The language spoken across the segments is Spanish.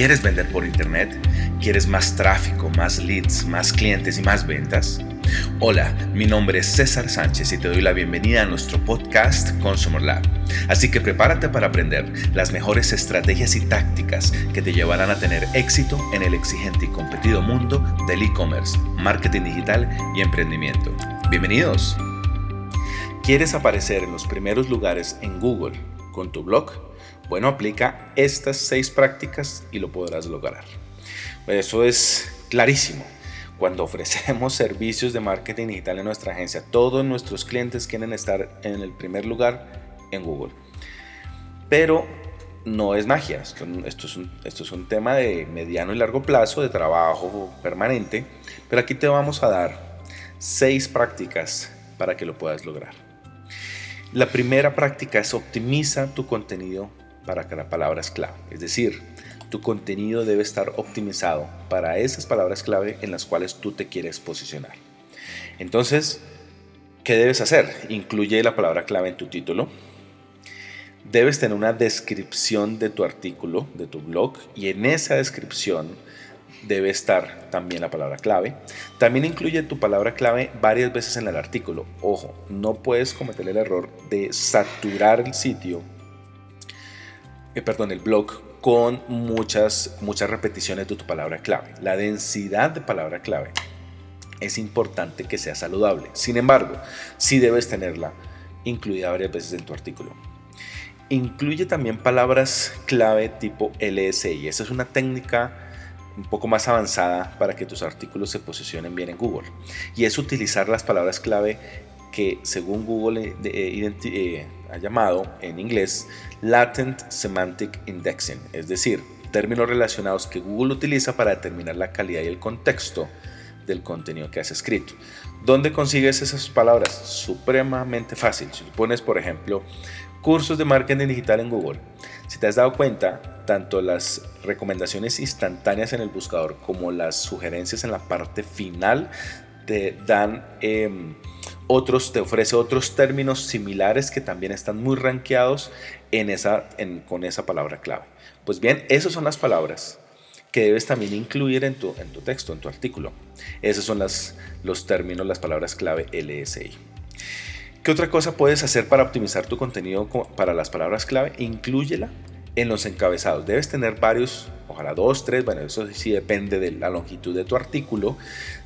¿Quieres vender por internet? ¿Quieres más tráfico, más leads, más clientes y más ventas? Hola, mi nombre es César Sánchez y te doy la bienvenida a nuestro podcast Consumer Lab. Así que prepárate para aprender las mejores estrategias y tácticas que te llevarán a tener éxito en el exigente y competido mundo del e-commerce, marketing digital y emprendimiento. Bienvenidos. ¿Quieres aparecer en los primeros lugares en Google con tu blog? Bueno, aplica estas seis prácticas y lo podrás lograr. Eso es clarísimo. Cuando ofrecemos servicios de marketing digital en nuestra agencia, todos nuestros clientes quieren estar en el primer lugar en Google. Pero no es magia, esto, es un, esto es un tema de mediano y largo plazo, de trabajo permanente, pero aquí te vamos a dar seis prácticas para que lo puedas lograr. La primera práctica es optimiza tu contenido para cada palabra clave. Es decir, tu contenido debe estar optimizado para esas palabras clave en las cuales tú te quieres posicionar. Entonces, ¿qué debes hacer? Incluye la palabra clave en tu título. Debes tener una descripción de tu artículo, de tu blog, y en esa descripción debe estar también la palabra clave. También incluye tu palabra clave varias veces en el artículo. Ojo, no puedes cometer el error de saturar el sitio eh, perdón, el blog con muchas, muchas repeticiones de tu palabra clave. La densidad de palabra clave es importante que sea saludable. Sin embargo, sí debes tenerla incluida varias veces en tu artículo. Incluye también palabras clave tipo LSI. Esa es una técnica un poco más avanzada para que tus artículos se posicionen bien en Google. Y es utilizar las palabras clave que según Google eh, eh, ha llamado en inglés Latent Semantic Indexing, es decir, términos relacionados que Google utiliza para determinar la calidad y el contexto del contenido que has escrito. ¿Dónde consigues esas palabras? Supremamente fácil. Si pones, por ejemplo, cursos de marketing digital en Google, si te has dado cuenta, tanto las recomendaciones instantáneas en el buscador como las sugerencias en la parte final te dan... Em, otros te ofrece otros términos similares que también están muy rankeados en esa, con esa palabra clave. Pues bien, esas son las palabras que debes también incluir en tu, en tu texto, en tu artículo. Esos son los términos, las palabras clave LSI. ¿Qué otra cosa puedes hacer para optimizar tu contenido para las palabras clave? Inclúyela en los encabezados. Debes tener varios, ojalá dos, tres, bueno, eso sí depende de la longitud de tu artículo.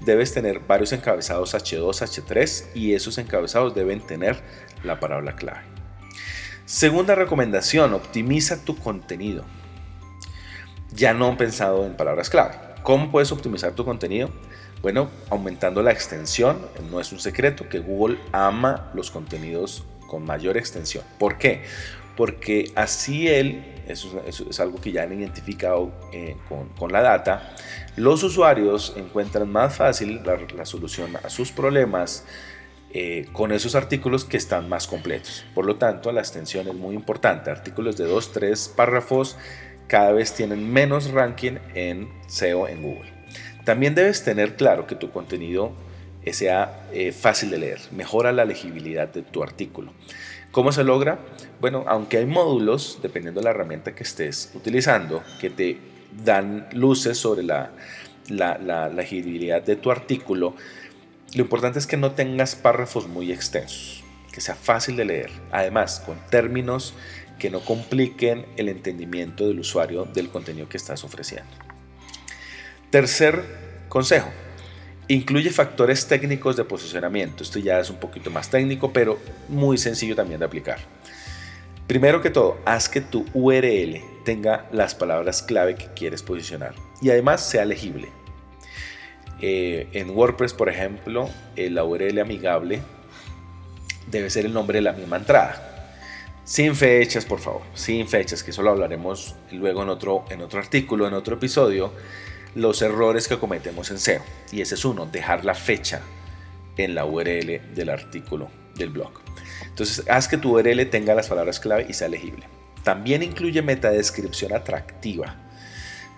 Debes tener varios encabezados H2, H3 y esos encabezados deben tener la palabra clave. Segunda recomendación, optimiza tu contenido. Ya no he pensado en palabras clave. ¿Cómo puedes optimizar tu contenido? Bueno, aumentando la extensión, no es un secreto que Google ama los contenidos con mayor extensión. ¿Por qué? Porque así él, eso, es algo que ya han identificado eh, con, la data, los usuarios encuentran más fácil la, solución a sus problemas eh, con esos artículos que están más completos. Por lo tanto, la extensión es muy importante. Artículos de 2, 3 párrafos cada vez tienen menos ranking en SEO en Google. También debes tener claro que tu contenido sea eh, fácil de leer, mejora la legibilidad de tu artículo. ¿Cómo se logra? Bueno, aunque hay módulos, dependiendo de la herramienta que estés utilizando, que te dan luces sobre la, la, legibilidad de tu artículo, lo importante es que no tengas párrafos muy extensos, que sea fácil de leer. Además, con términos que no compliquen el entendimiento del usuario del contenido que estás ofreciendo. Tercer consejo, Incluye factores técnicos de posicionamiento. Esto ya es un poquito más técnico, pero muy sencillo también de aplicar. Primero que todo, haz que tu URL tenga las palabras clave que quieres posicionar y además sea legible. Eh, en WordPress, por ejemplo, eh, la URL amigable debe ser el nombre de la misma entrada. Sin fechas, por favor, sin fechas, que eso lo hablaremos luego en otro, en otro artículo, en otro episodio los errores que cometemos en SEO. Y ese es uno, dejar la fecha en la URL del artículo del blog. Entonces, haz que tu URL tenga las palabras clave y sea legible. También incluye metadescripción atractiva.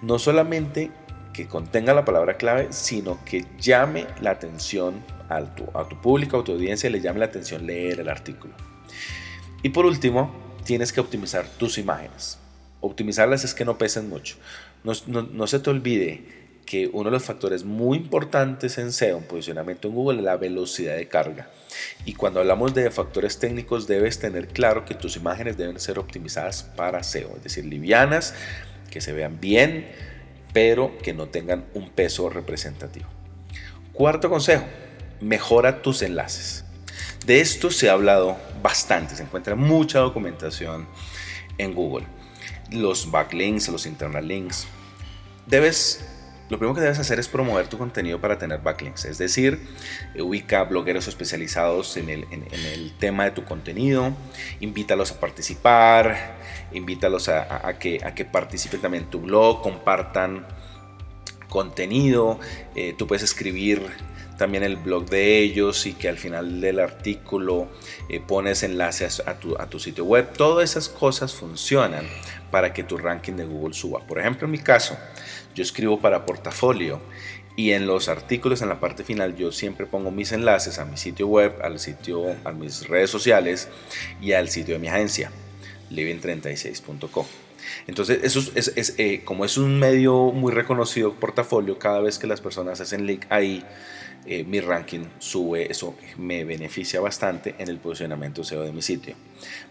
No solamente que contenga la palabra clave, sino que llame la atención a tu, a tu público, a tu audiencia, le llame la atención leer el artículo. Y por último, tienes que optimizar tus imágenes. Optimizarlas es que no pesen mucho. no, se te olvide que uno de los factores muy importantes en SEO, en posicionamiento en Google, es la velocidad de carga. Y cuando hablamos de factores técnicos, debes tener claro que tus imágenes deben ser optimizadas para SEO, es decir, livianas, que se vean bien, pero que no tengan un peso representativo. Cuarto consejo, mejora tus enlaces. De esto se ha hablado bastante, se encuentra mucha documentación en Google. Los backlinks, los internal links. Debes, lo primero que debes hacer es promover tu contenido para tener backlinks, es decir, ubica blogueros especializados en el, en, el tema de tu contenido, invítalos a participar, invítalos a, que, a que participen también en tu blog, compartan contenido, eh, tú puedes escribir también el blog de ellos y que al final del artículo eh, pones enlaces a tu, a tu sitio web. Todas esas cosas funcionan para que tu ranking de Google suba. Por ejemplo, en mi caso, yo escribo para portafolio y en los artículos en la parte final yo siempre pongo mis enlaces a mi sitio web, al sitio, a mis redes sociales y al sitio de mi agencia, living36.com. Entonces, eso es, eh, como es un medio muy reconocido portafolio, cada vez que las personas hacen link ahí, eh, mi ranking sube, eso me beneficia bastante en el posicionamiento SEO de mi sitio.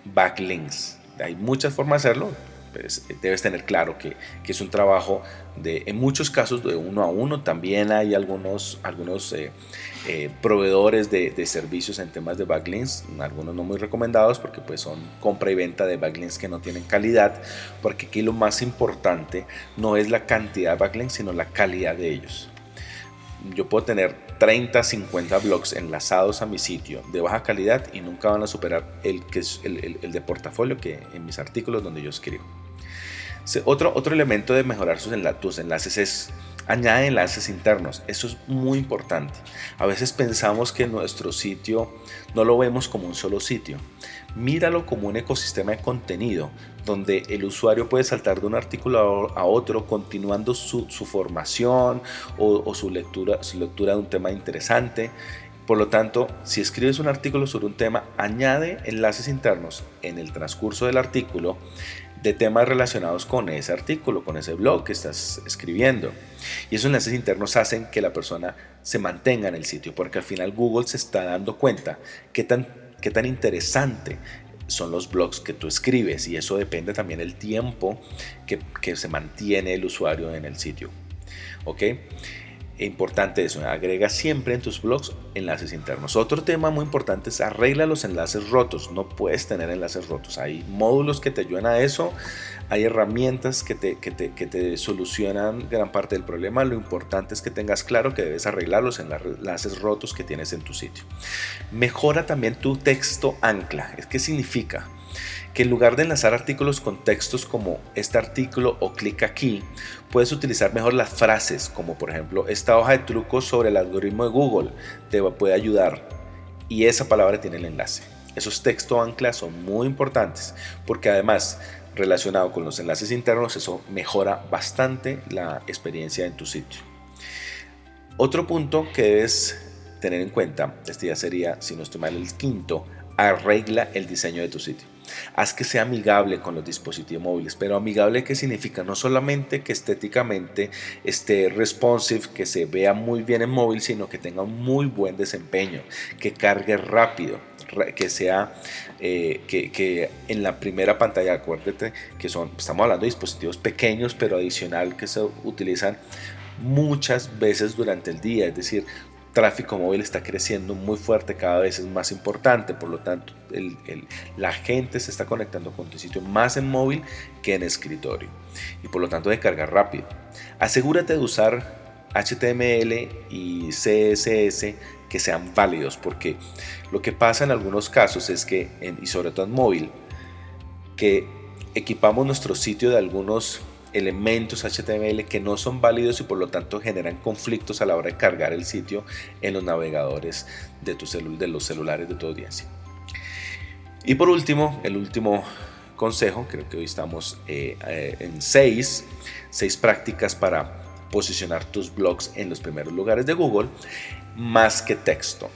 Backlinks, hay muchas formas de hacerlo, pues, debes tener claro que, es un trabajo de, en muchos casos, de uno a uno. También hay algunos, algunos eh, proveedores de, servicios en temas de backlinks, algunos no muy recomendados porque pues son compra y venta de backlinks que no tienen calidad, porque aquí lo más importante no es la cantidad de backlinks, sino la calidad de ellos yo puedo tener 30, 50 blogs enlazados a mi sitio de baja calidad y nunca van a superar el, el, de portafolio que en mis artículos donde yo escribo. Otro, otro elemento de mejorar tus enlaces es añade enlaces internos. Eso es muy importante. A veces pensamos que nuestro sitio no lo vemos como un solo sitio. Míralo como un ecosistema de contenido donde el usuario puede saltar de un artículo a otro continuando su, formación o, su, lectura, su lectura de un tema interesante. Por lo tanto, si escribes un artículo sobre un tema, añade enlaces internos en el transcurso del artículo de temas relacionados con ese artículo, con ese blog que estás escribiendo. Y esos enlaces internos hacen que la persona se mantenga en el sitio, porque al final Google se está dando cuenta qué tan, qué tan interesante son los blogs que tú escribes y eso depende también del tiempo que, que se mantiene el usuario en el sitio. ¿Ok? Importante eso, agrega siempre en tus blogs enlaces internos. Otro tema muy importante es arregla los enlaces rotos. No puedes tener enlaces rotos. Hay módulos que te ayudan a eso. Hay herramientas que te, que te, que te solucionan gran parte del problema. Lo importante es que tengas claro que debes arreglar los enlaces rotos que tienes en tu sitio. Mejora también tu texto ancla. ¿Qué significa? Que en lugar de enlazar artículos con textos como este artículo o clic aquí, puedes utilizar mejor las frases, como por ejemplo esta hoja de trucos sobre el algoritmo de Google te puede ayudar y esa palabra tiene el enlace. Esos textos anclas son muy importantes porque además relacionado con los enlaces internos eso mejora bastante la experiencia en tu sitio. Otro punto que debes tener en cuenta, este ya sería, si no estoy mal, el quinto, arregla el diseño de tu sitio. Haz que sea amigable con los dispositivos móviles, pero amigable qué significa no solamente que estéticamente esté responsive, que se vea muy bien en móvil, sino que tenga un muy buen desempeño, que cargue rápido, que sea eh, que, en la primera pantalla, acuérdate que son, estamos hablando de dispositivos pequeños, pero adicional que se utilizan muchas veces durante el día, es decir, tráfico móvil está creciendo muy fuerte, cada vez es más importante, por lo tanto la gente se está conectando con tu sitio más en móvil que en escritorio y por lo tanto de cargar rápido. Asegúrate de usar HTML y CSS que sean válidos porque lo que pasa en algunos casos es que, y sobre todo en móvil, que equipamos nuestro sitio de algunos elementos HTML que no son válidos y por lo tanto generan conflictos a la hora de cargar el sitio en los navegadores de, tu de los celulares de tu audiencia. Y por último, el último consejo, creo que hoy estamos eh, eh, en seis, seis prácticas para posicionar tus blogs en los primeros lugares de Google, más que texto.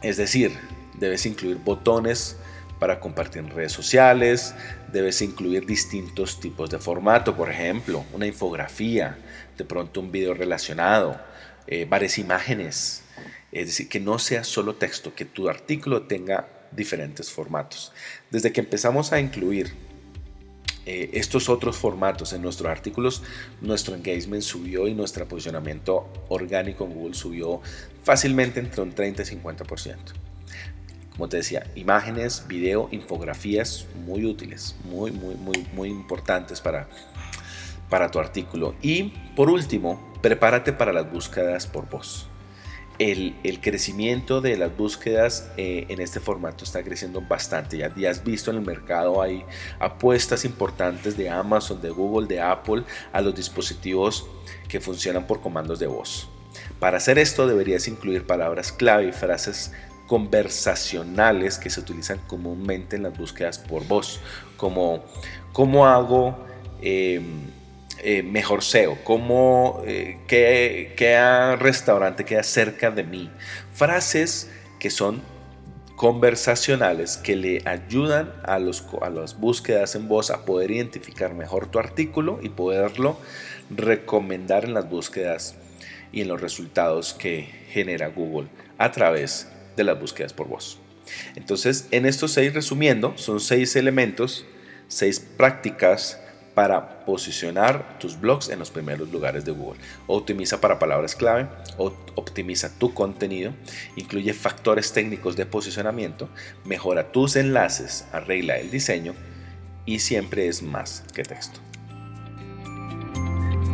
Es decir, debes incluir botones para compartir en redes sociales, debes incluir distintos tipos de formato, por ejemplo, una infografía, de pronto un video relacionado, eh, varias imágenes, es decir, que no sea solo texto, que tu artículo tenga diferentes formatos. Desde que empezamos a incluir eh, estos otros formatos en nuestros artículos, nuestro engagement subió y nuestro posicionamiento orgánico en Google subió fácilmente entre un 30 y 50%. Como te decía, imágenes, video, infografías muy útiles, muy, muy, muy, muy importantes para, para tu artículo. Y por último, prepárate para las búsquedas por voz el, crecimiento de las búsquedas eh, en este formato está creciendo bastante. Ya, ya, has visto en el mercado hay apuestas importantes de Amazon, de Google, de Apple a los dispositivos que funcionan por comandos de voz. Para hacer esto deberías incluir palabras clave y frases conversacionales que se utilizan comúnmente en las búsquedas por voz, como ¿cómo hago? Em, eh, mejor SEO, cómo, eh, qué, restaurante queda cerca de mí. Frases que son conversacionales que le ayudan a, los, a las búsquedas en voz a poder identificar mejor tu artículo y poderlo recomendar en las búsquedas y en los resultados que genera Google a través de las búsquedas por voz. Entonces, en estos seis, resumiendo, son seis elementos, seis prácticas para posicionar tus blogs en los primeros lugares de Google. Optimiza para palabras clave, optimiza tu contenido, incluye factores técnicos de posicionamiento, mejora tus enlaces, arregla el diseño y siempre es más que texto.